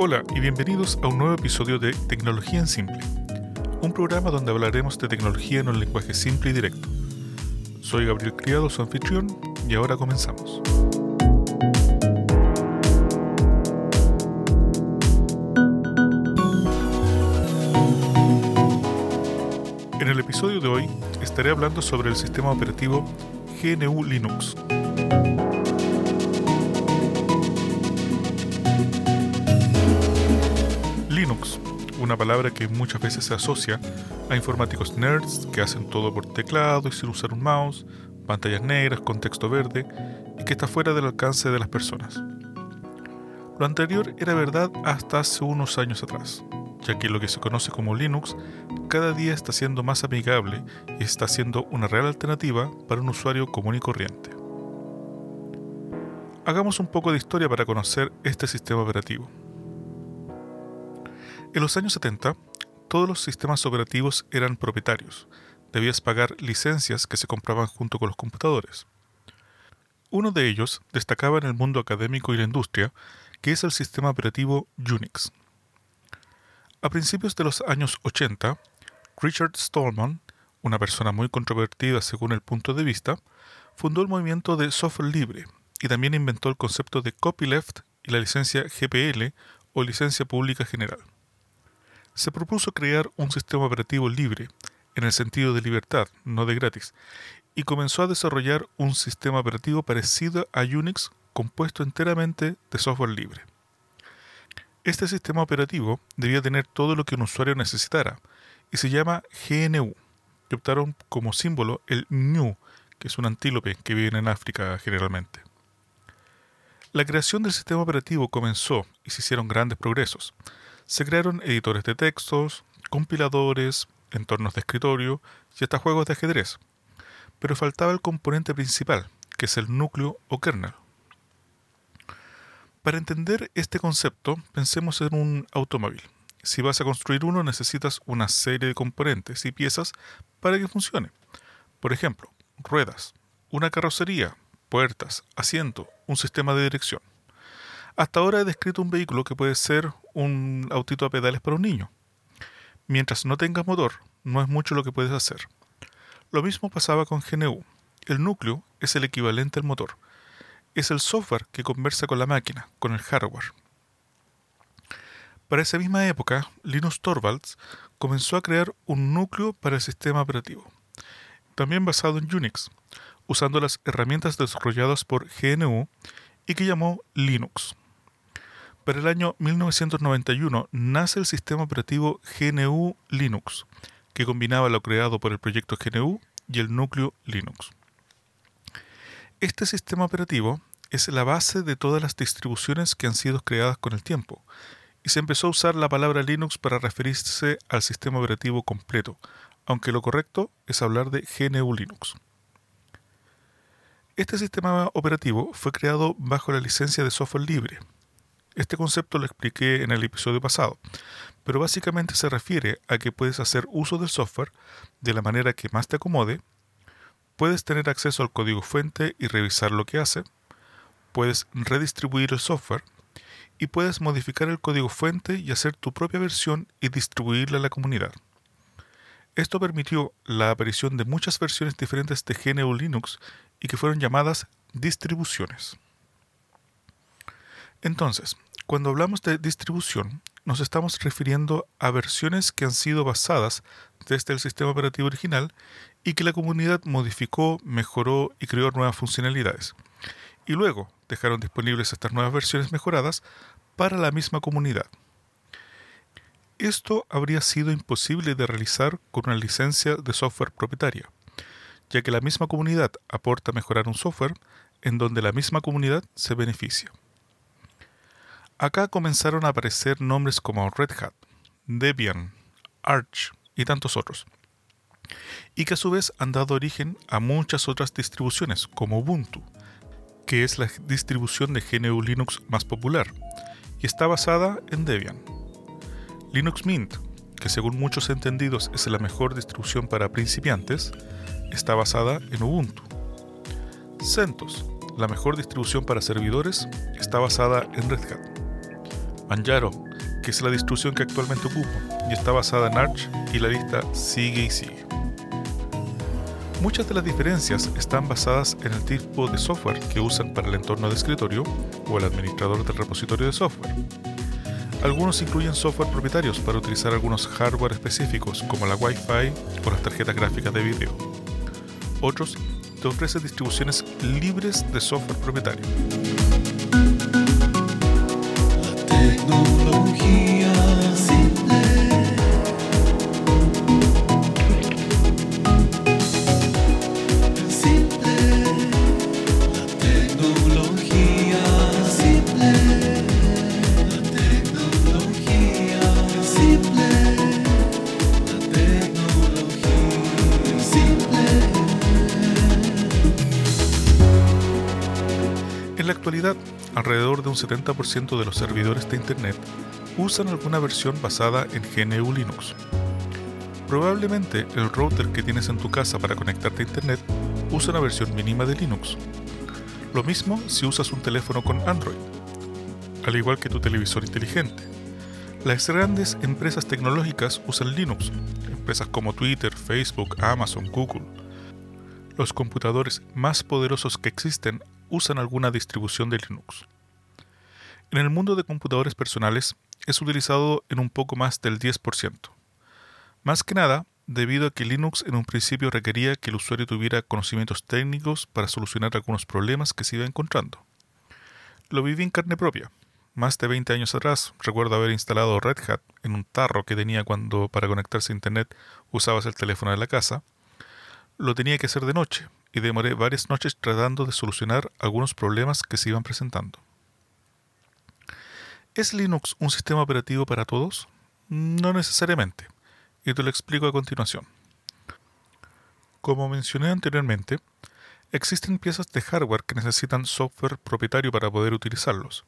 Hola y bienvenidos a un nuevo episodio de Tecnología en Simple, un programa donde hablaremos de tecnología en un lenguaje simple y directo. Soy Gabriel Criado, su anfitrión, y ahora comenzamos. En el episodio de hoy estaré hablando sobre el sistema operativo GNU Linux. Una palabra que muchas veces se asocia a informáticos nerds que hacen todo por teclado y sin usar un mouse, pantallas negras con texto verde y que está fuera del alcance de las personas. Lo anterior era verdad hasta hace unos años atrás, ya que lo que se conoce como Linux cada día está siendo más amigable y está siendo una real alternativa para un usuario común y corriente. Hagamos un poco de historia para conocer este sistema operativo. En los años 70, todos los sistemas operativos eran propietarios. Debías pagar licencias que se compraban junto con los computadores. Uno de ellos destacaba en el mundo académico y la industria, que es el sistema operativo Unix. A principios de los años 80, Richard Stallman, una persona muy controvertida según el punto de vista, fundó el movimiento de software libre y también inventó el concepto de copyleft y la licencia GPL o licencia pública general se propuso crear un sistema operativo libre, en el sentido de libertad, no de gratis, y comenzó a desarrollar un sistema operativo parecido a Unix compuesto enteramente de software libre. Este sistema operativo debía tener todo lo que un usuario necesitara, y se llama GNU, que optaron como símbolo el ñu, que es un antílope que vive en África generalmente. La creación del sistema operativo comenzó y se hicieron grandes progresos. Se crearon editores de textos, compiladores, entornos de escritorio y hasta juegos de ajedrez. Pero faltaba el componente principal, que es el núcleo o kernel. Para entender este concepto, pensemos en un automóvil. Si vas a construir uno necesitas una serie de componentes y piezas para que funcione. Por ejemplo, ruedas, una carrocería, puertas, asiento, un sistema de dirección. Hasta ahora he descrito un vehículo que puede ser un autito a pedales para un niño. Mientras no tengas motor, no es mucho lo que puedes hacer. Lo mismo pasaba con GNU. El núcleo es el equivalente al motor. Es el software que conversa con la máquina, con el hardware. Para esa misma época, Linus Torvalds comenzó a crear un núcleo para el sistema operativo, también basado en Unix, usando las herramientas desarrolladas por GNU y que llamó Linux. Para el año 1991 nace el sistema operativo GNU Linux, que combinaba lo creado por el proyecto GNU y el núcleo Linux. Este sistema operativo es la base de todas las distribuciones que han sido creadas con el tiempo, y se empezó a usar la palabra Linux para referirse al sistema operativo completo, aunque lo correcto es hablar de GNU Linux. Este sistema operativo fue creado bajo la licencia de software libre, este concepto lo expliqué en el episodio pasado, pero básicamente se refiere a que puedes hacer uso del software de la manera que más te acomode, puedes tener acceso al código fuente y revisar lo que hace, puedes redistribuir el software y puedes modificar el código fuente y hacer tu propia versión y distribuirla a la comunidad. Esto permitió la aparición de muchas versiones diferentes de GNU Linux y que fueron llamadas distribuciones. Entonces, cuando hablamos de distribución, nos estamos refiriendo a versiones que han sido basadas desde el sistema operativo original y que la comunidad modificó, mejoró y creó nuevas funcionalidades. Y luego dejaron disponibles estas nuevas versiones mejoradas para la misma comunidad. Esto habría sido imposible de realizar con una licencia de software propietaria, ya que la misma comunidad aporta a mejorar un software en donde la misma comunidad se beneficia. Acá comenzaron a aparecer nombres como Red Hat, Debian, Arch y tantos otros, y que a su vez han dado origen a muchas otras distribuciones como Ubuntu, que es la distribución de GNU Linux más popular, y está basada en Debian. Linux Mint, que según muchos entendidos es la mejor distribución para principiantes, está basada en Ubuntu. CentOS, la mejor distribución para servidores, está basada en Red Hat. Manjaro, que es la distribución que actualmente ocupo, y está basada en Arch y la lista sigue y sigue. Muchas de las diferencias están basadas en el tipo de software que usan para el entorno de escritorio o el administrador del repositorio de software. Algunos incluyen software propietarios para utilizar algunos hardware específicos como la Wi-Fi o las tarjetas gráficas de video. Otros te ofrecen distribuciones libres de software propietario. En alrededor de un 70% de los servidores de Internet usan alguna versión basada en GNU Linux. Probablemente el router que tienes en tu casa para conectarte a Internet usa una versión mínima de Linux. Lo mismo si usas un teléfono con Android, al igual que tu televisor inteligente. Las grandes empresas tecnológicas usan Linux, empresas como Twitter, Facebook, Amazon, Google. Los computadores más poderosos que existen usan alguna distribución de Linux. En el mundo de computadores personales es utilizado en un poco más del 10%. Más que nada, debido a que Linux en un principio requería que el usuario tuviera conocimientos técnicos para solucionar algunos problemas que se iba encontrando. Lo viví en carne propia. Más de 20 años atrás recuerdo haber instalado Red Hat en un tarro que tenía cuando para conectarse a Internet usabas el teléfono de la casa. Lo tenía que hacer de noche, demoré varias noches tratando de solucionar algunos problemas que se iban presentando. ¿Es Linux un sistema operativo para todos? No necesariamente, y te lo explico a continuación. Como mencioné anteriormente, existen piezas de hardware que necesitan software propietario para poder utilizarlos,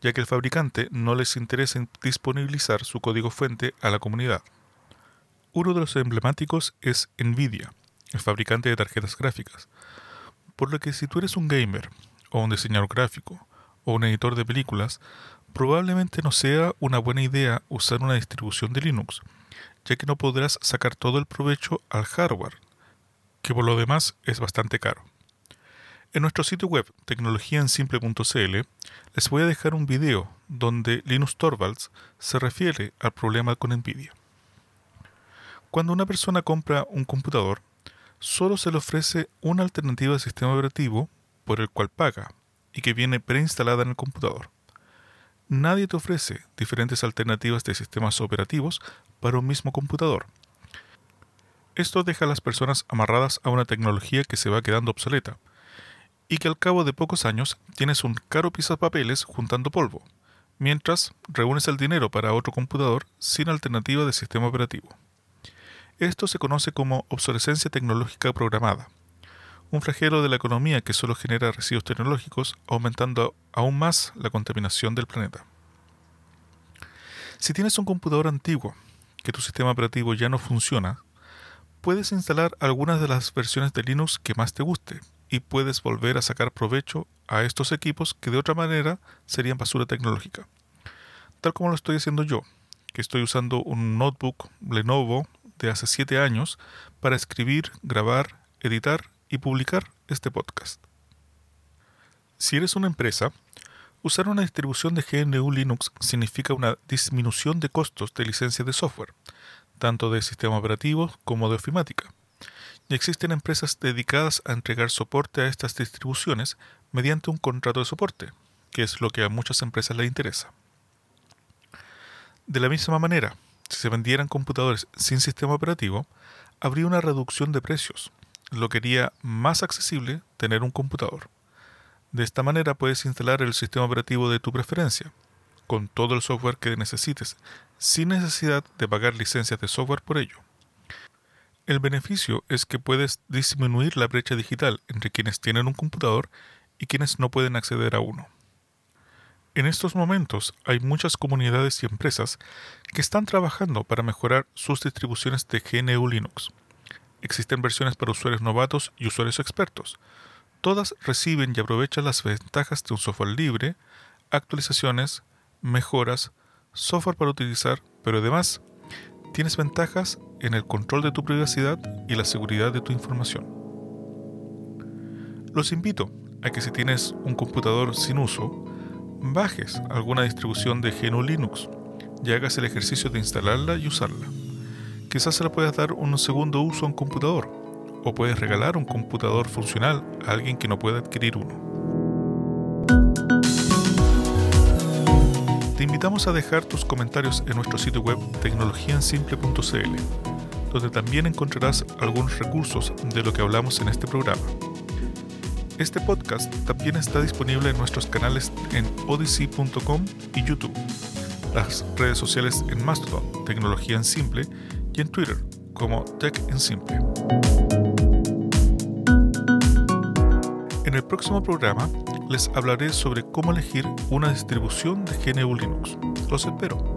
ya que el fabricante no les interesa disponibilizar su código fuente a la comunidad. Uno de los emblemáticos es Nvidia, el fabricante de tarjetas gráficas. Por lo que si tú eres un gamer, o un diseñador gráfico, o un editor de películas, probablemente no sea una buena idea usar una distribución de Linux, ya que no podrás sacar todo el provecho al hardware, que por lo demás es bastante caro. En nuestro sitio web tecnologiaensimple.cl les voy a dejar un video donde Linus Torvalds se refiere al problema con Nvidia. Cuando una persona compra un computador, solo se le ofrece una alternativa de sistema operativo por el cual paga y que viene preinstalada en el computador. Nadie te ofrece diferentes alternativas de sistemas operativos para un mismo computador. Esto deja a las personas amarradas a una tecnología que se va quedando obsoleta y que al cabo de pocos años tienes un caro papeles juntando polvo, mientras reúnes el dinero para otro computador sin alternativa de sistema operativo. Esto se conoce como obsolescencia tecnológica programada, un flagelo de la economía que solo genera residuos tecnológicos, aumentando aún más la contaminación del planeta. Si tienes un computador antiguo, que tu sistema operativo ya no funciona, puedes instalar algunas de las versiones de Linux que más te guste y puedes volver a sacar provecho a estos equipos que de otra manera serían basura tecnológica. Tal como lo estoy haciendo yo, que estoy usando un notebook Lenovo de hace 7 años para escribir, grabar, editar y publicar este podcast. Si eres una empresa, usar una distribución de GNU Linux significa una disminución de costos de licencia de software, tanto de sistema operativo como de ofimática. Y existen empresas dedicadas a entregar soporte a estas distribuciones mediante un contrato de soporte, que es lo que a muchas empresas les interesa. De la misma manera, si se vendieran computadores sin sistema operativo, habría una reducción de precios, lo que haría más accesible tener un computador. De esta manera puedes instalar el sistema operativo de tu preferencia, con todo el software que necesites, sin necesidad de pagar licencias de software por ello. El beneficio es que puedes disminuir la brecha digital entre quienes tienen un computador y quienes no pueden acceder a uno. En estos momentos hay muchas comunidades y empresas que están trabajando para mejorar sus distribuciones de GNU Linux. Existen versiones para usuarios novatos y usuarios expertos. Todas reciben y aprovechan las ventajas de un software libre, actualizaciones, mejoras, software para utilizar, pero además tienes ventajas en el control de tu privacidad y la seguridad de tu información. Los invito a que si tienes un computador sin uso, bajes alguna distribución de GNU Linux y hagas el ejercicio de instalarla y usarla. Quizás se la puedas dar un segundo uso a un computador, o puedes regalar un computador funcional a alguien que no pueda adquirir uno. Te invitamos a dejar tus comentarios en nuestro sitio web tecnologiaensimple.cl, donde también encontrarás algunos recursos de lo que hablamos en este programa. Este podcast también está disponible en nuestros canales en odyssey.com y YouTube, las redes sociales en Mastodon, Tecnología en Simple, y en Twitter como Tech en Simple. En el próximo programa les hablaré sobre cómo elegir una distribución de GNU Linux. Los espero.